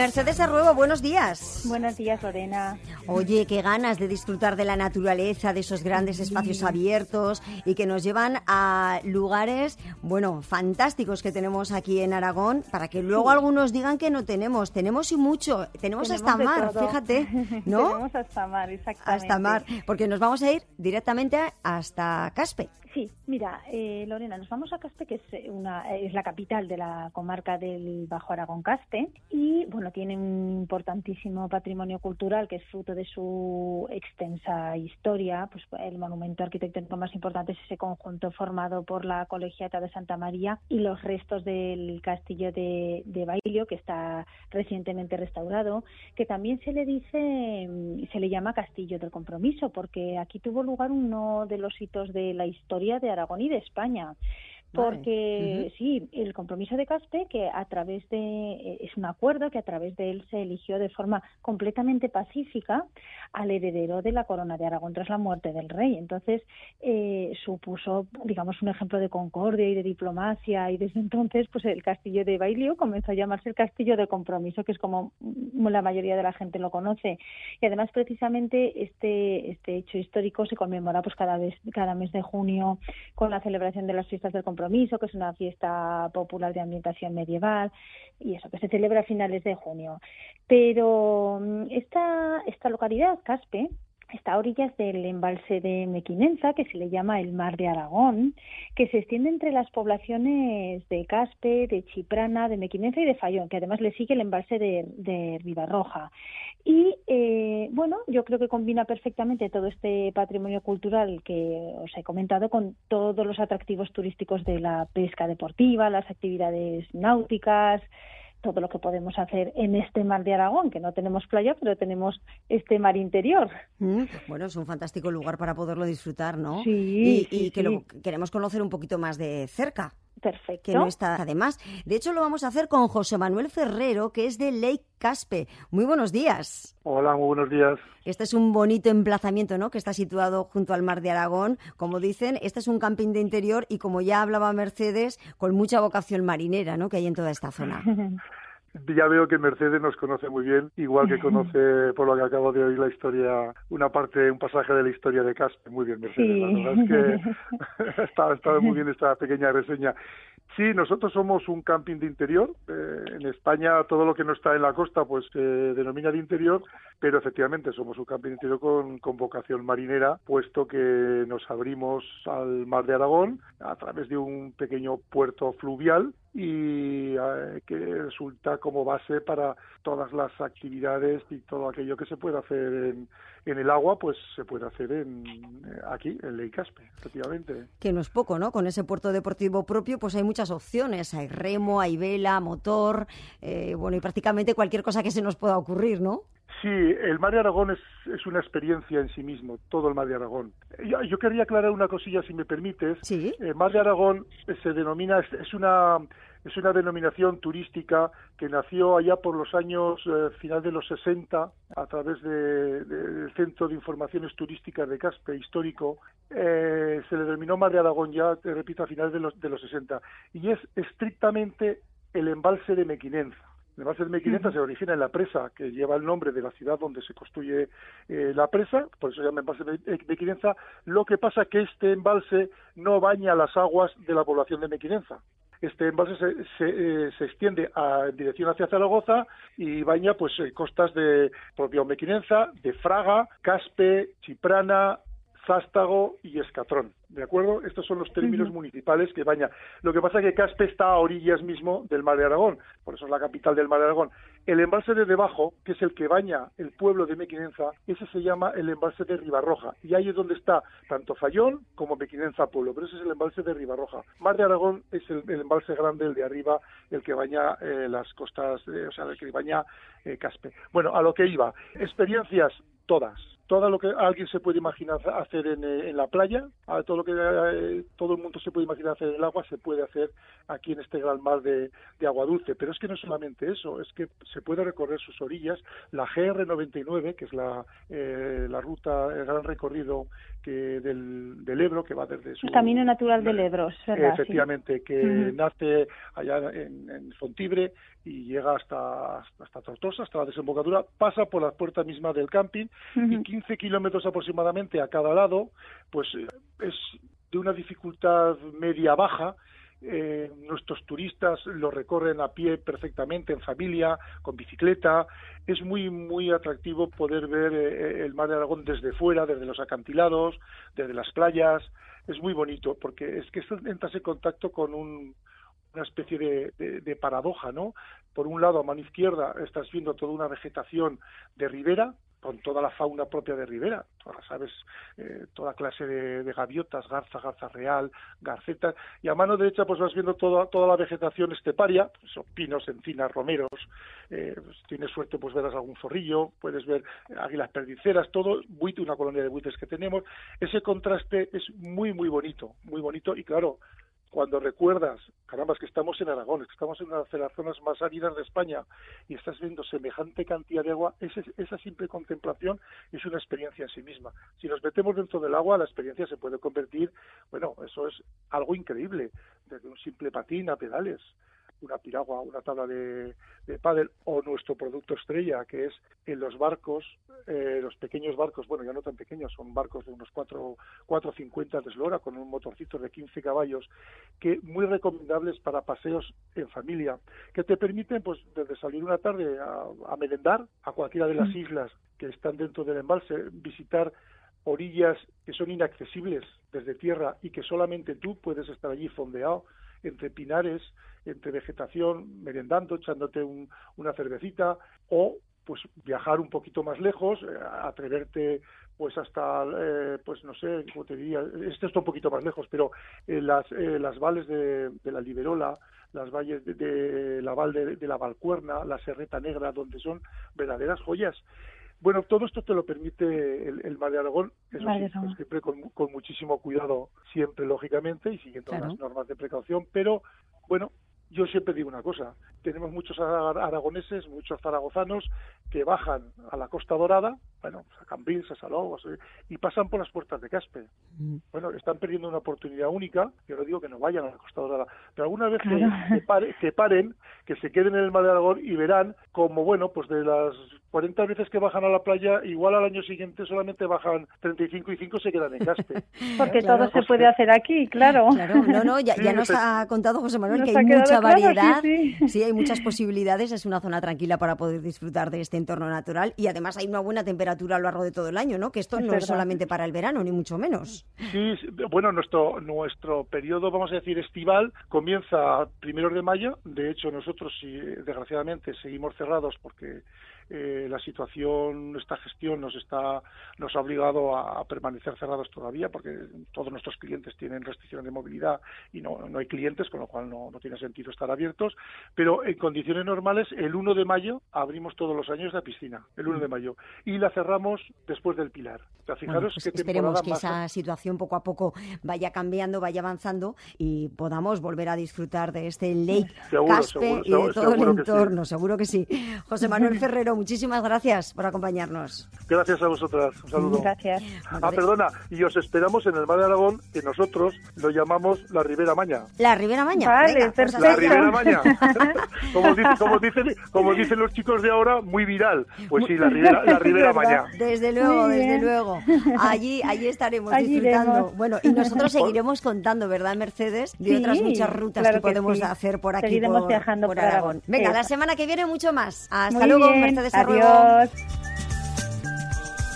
Mercedes Arruebo, buenos días. Buenos días, Lorena. Oye, qué ganas de disfrutar de la naturaleza, de esos grandes espacios abiertos y que nos llevan a lugares, bueno, fantásticos que tenemos aquí en Aragón, para que luego algunos digan que no tenemos. Tenemos y mucho. Tenemos, hasta mar, fíjate, ¿no? tenemos hasta mar, exactamente. Hasta mar, porque nos vamos a ir directamente hasta Caspe. Sí, mira, eh, Lorena, nos vamos a Caspe, que es, una, es la capital de la comarca del Bajo Aragón Caspe, y bueno, tiene un importantísimo patrimonio cultural que es fruto de su extensa historia. Pues el monumento arquitectónico más importante es ese conjunto formado por la Colegiata de Santa María y los restos del castillo de, de Bailio, que está recientemente restaurado, que también se le dice, se le llama Castillo del Compromiso, porque aquí tuvo lugar uno de los hitos de la historia de Aragón y de España porque sí, el compromiso de Caspe, que a través de, eh, es un acuerdo que a través de él se eligió de forma completamente pacífica al heredero de la corona de Aragón tras la muerte del rey. Entonces, eh, supuso, digamos, un ejemplo de concordia y de diplomacia y desde entonces, pues el castillo de Bailio comenzó a llamarse el castillo de compromiso, que es como la mayoría de la gente lo conoce. Y además, precisamente, este, este hecho histórico se conmemora pues cada, vez, cada mes de junio con la celebración de las fiestas del compromiso Compromiso, que es una fiesta popular de ambientación medieval, y eso, que se celebra a finales de junio. Pero mm, esta, esta localidad, Caspe, está a orillas del embalse de Mequinenza, que se le llama el Mar de Aragón, que se extiende entre las poblaciones de Caspe, de Chiprana, de Mequinenza y de Fallón, que además le sigue el embalse de, de Ribarroja. Y eh, bueno, yo creo que combina perfectamente todo este patrimonio cultural que os he comentado con todos los atractivos turísticos de la pesca deportiva, las actividades náuticas, todo lo que podemos hacer en este mar de Aragón, que no tenemos playa, pero tenemos este mar interior. Mm, bueno, es un fantástico lugar para poderlo disfrutar, ¿no? Sí. Y, que lo queremos conocer un poquito más de cerca. Perfecto. Que no está, además. De hecho, lo vamos a hacer con José Manuel Ferrero, que es de Lake Caspe. Muy buenos días. Hola, muy buenos días. Este es un bonito emplazamiento, ¿no? Que está situado junto al mar de Aragón. Como dicen, este es un camping de interior y como ya hablaba Mercedes, con mucha vocación marinera, ¿no? Que hay en toda esta zona. ya veo que Mercedes nos conoce muy bien, igual que conoce, por lo que acabo de oír, la historia, una parte, un pasaje de la historia de Caspe. Muy bien, Mercedes. La verdad es que ha estado muy bien esta pequeña reseña. Sí, nosotros somos un camping de interior. Eh, en España todo lo que no está en la costa pues se denomina de interior, pero efectivamente somos un camping de interior con, con, vocación marinera, puesto que nos abrimos al mar de Aragón a través de un pequeño puerto fluvial y eh, que resulta como base para todas las actividades y todo aquello que se puede hacer en, el agua, pues se puede hacer en, eh, aquí, en Ley Caspe, efectivamente. Que no es poco, ¿no? Con ese puerto deportivo propio, pues hay muchas opciones. Hay remo, hay vela, motor, eh, bueno, y prácticamente cualquier cosa que se nos pueda ocurrir, ¿no? Sí, el Mar de Aragón es, es, una experiencia en sí mismo, todo el Mar de Aragón. Yo, yo quería aclarar una cosilla, si me permites. Sí. El Mar de Aragón se denomina, es, una es una denominación turística que nació allá por los años eh, final de los 60 a través del de, Centro de Informaciones Turísticas de Caspe histórico. Eh, se le denominó Mar de Aragón ya, te repito, a finales de los, de los 60 y es estrictamente el embalse de Mequinenza. El embalse de Mequinenza se origina en la presa que lleva el nombre de la ciudad donde se construye eh, la presa, por eso se llama embalse de Mequinenza. Lo que pasa que este embalse no baña las aguas de la población de Mequinenza. Este embalse se, se, eh, se extiende a, en dirección hacia Zaragoza y baña pues eh, costas de propio Mequinenza, de Fraga, Caspe, Chiprana, Zástago y Escatrón. ¿De acuerdo? Estos son los términos uh -huh. municipales que baña. Lo que pasa es que Caspe está a orillas mismo del Mar de Aragón, por eso es la capital del Mar de Aragón. El embalse de debajo, que es el que baña el pueblo de Mequinenza, ese se llama el embalse de Ribarroja. Y ahí es donde está tanto Fallón como Mequinenza Pueblo, pero ese es el embalse de Ribarroja. Mar de Aragón es el, el embalse grande, el de arriba, el que baña eh, las costas, eh, o sea, el que baña eh, Caspe. Bueno, a lo que iba. Experiencias todas todo lo que alguien se puede imaginar hacer en, eh, la playa, todo lo que eh, todo el mundo se puede imaginar hacer en el agua, se puede hacer aquí en este gran mar de, agua dulce. Pero es que no solamente eso, es que se puede recorrer sus orillas. La GR99, que es la, eh, la ruta, el gran recorrido que del, del, Ebro, que va desde su... El Camino Natural del Ebro, ¿verdad? Efectivamente, que nace allá en, en, Fontibre y llega hasta, hasta Tortosa, hasta la desembocadura, pasa por la puerta misma del camping y 15 kilómetros aproximadamente a cada lado, pues es de una dificultad media-baja, eh, nuestros turistas lo recorren a pie perfectamente, en familia, con bicicleta. Es muy, muy atractivo poder ver eh, el mar de Aragón desde fuera, desde los acantilados, desde las playas. Es muy bonito porque es que entras en contacto con un, una especie de, de, paradoja, ¿no? Por un lado, a mano izquierda, estás viendo toda una vegetación de ribera, con toda la fauna propia de Ribera, todas sabes, eh, toda clase de, gaviotas, garza, garza real, garcetas, y a mano derecha pues vas viendo toda, toda la vegetación esteparia, pues, pinos, encinas, romeros, eh, pues, tienes suerte pues verás algún zorrillo, puedes ver águilas perdiceras, todo, buite, una colonia de buitres que tenemos, ese contraste es muy, muy bonito, muy bonito, y claro, cuando recuerdas, caramba, que estamos en Aragón, que estamos en una de las zonas más áridas de España y estás viendo semejante cantidad de agua, esa simple contemplación es una experiencia en sí misma. Si nos metemos dentro del agua, la experiencia se puede convertir, bueno, eso es algo increíble, desde un simple patín a pedales una piragua, una tabla de, de pádel o nuestro producto estrella que es en los barcos, eh, los pequeños barcos, bueno ya no tan pequeños, son barcos de unos 4, 450 de eslora con un motorcito de 15 caballos que muy recomendables para paseos en familia que te permiten pues desde salir una tarde a, a merendar a cualquiera de las mm. islas que están dentro del embalse, visitar orillas que son inaccesibles desde tierra y que solamente tú puedes estar allí fondeado entre pinares, entre vegetación, merendando, echándote una cervecita o pues viajar un poquito más lejos, eh, atreverte pues hasta, eh, pues no sé, cómo te diría, este está un poquito más lejos, pero eh, las, las vales de, la Liberola, las valles de, la val de, la Valcuerna, la Serreta Negra, donde son verdaderas joyas. Bueno, todo esto te lo permite el, Mar de Aragón, eso sí, pues siempre con, muchísimo cuidado, siempre lógicamente, y siguiendo las normas de precaución, pero bueno, yo siempre digo una cosa, tenemos muchos aragoneses, muchos zaragozanos que bajan a la Costa Dorada, bueno, a Cambrils, a Salou, y pasan por las puertas de Caspe. Mm. Bueno, están perdiendo una oportunidad única, yo no digo que no vayan a la Costa Dorada, pero alguna vez que, paren, que se queden en el Mar de Aragón y verán como, bueno, pues de las 40 veces que bajan a la playa, igual al año siguiente solamente bajan 35 y 5 se quedan en Caspe. Porque todo se puede hacer aquí, claro. Claro, no, no, ya, nos ha contado José Manuel que hay mucha variedad, sí, hay muchas posibilidades, es una zona tranquila para poder disfrutar de este entorno natural y además hay una buena temperatura a lo largo de todo el año, ¿no? Que esto no es solamente para el verano, ni mucho menos. Sí, bueno, nuestro, nuestro periodo, vamos a decir, estival comienza primeros de mayo, de hecho nosotros, desgraciadamente, seguimos cerrados porque eh, la situación, esta gestión nos está nos ha obligado a, permanecer cerrados todavía porque todos nuestros clientes tienen restricciones de movilidad y no, no hay clientes, con lo cual no, no, tiene sentido estar abiertos. Pero en condiciones normales, el 1 de mayo abrimos todos los años la piscina, el 1 de mm. mayo, y la cerramos después del Pilar. fijaros pues esperemos que esa situación poco a poco vaya cambiando, vaya avanzando y podamos volver a disfrutar de este Lake Caspe y de todo el entorno, seguro que sí. José Manuel Ferrero, muchísimas gracias por acompañarnos. Gracias a vosotras. Un saludo. Gracias. Ah, perdona, y os esperamos en el Mar de Aragón, que nosotros lo llamamos la Ribera Maña. La Ribera Maña. Vale, perfecto. La Ribera Maña. como, dicen, como dicen los chicos de ahora, muy viral. Pues sí, la Ribera, la Ribera Maña. Desde luego, desde luego. Allí, allí estaremos disfrutando. Bueno, y nosotros seguiremos contando, ¿verdad, Mercedes? De otras muchas rutas que, podemos hacer por aquí, Seguiremos viajando por, Aragón. Venga, la semana que viene mucho más. Hasta luego, Mercedes Adiós.